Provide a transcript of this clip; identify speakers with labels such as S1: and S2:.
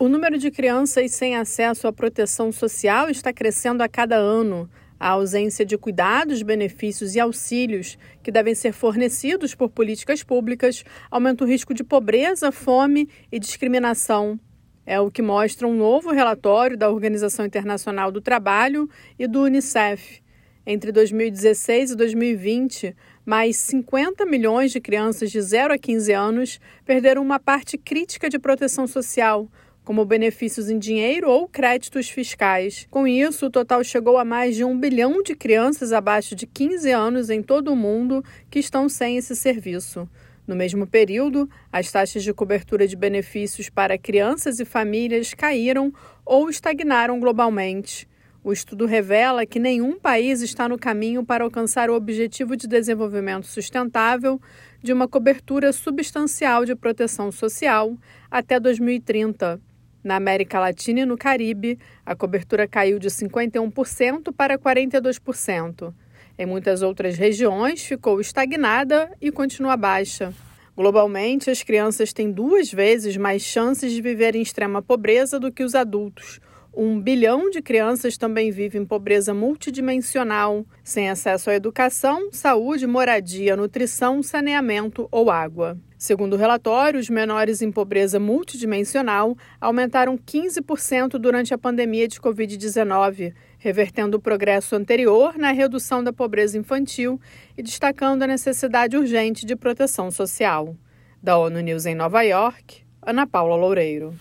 S1: O número de crianças sem acesso à proteção social está crescendo a cada ano. A ausência de cuidados, benefícios e auxílios que devem ser fornecidos por políticas públicas aumenta o risco de pobreza, fome e discriminação. É o que mostra um novo relatório da Organização Internacional do Trabalho e do Unicef. Entre 2016 e 2020, mais 50 milhões de crianças de 0 a 15 anos perderam uma parte crítica de proteção social como benefícios em dinheiro ou créditos fiscais. Com isso, o total chegou a mais de um bilhão de crianças abaixo de 15 anos em todo o mundo que estão sem esse serviço. No mesmo período, as taxas de cobertura de benefícios para crianças e famílias caíram ou estagnaram globalmente. O estudo revela que nenhum país está no caminho para alcançar o objetivo de desenvolvimento sustentável de uma cobertura substancial de proteção social até 2030. Na América Latina e no Caribe, a cobertura caiu de 51% para 42%. Em muitas outras regiões, ficou estagnada e continua baixa. Globalmente, as crianças têm duas vezes mais chances de viver em extrema pobreza do que os adultos, um bilhão de crianças também vivem em pobreza multidimensional, sem acesso à educação, saúde, moradia, nutrição, saneamento ou água. Segundo o relatório, os menores em pobreza multidimensional aumentaram 15% durante a pandemia de Covid-19, revertendo o progresso anterior na redução da pobreza infantil e destacando a necessidade urgente de proteção social. Da ONU News em Nova York, Ana Paula Loureiro.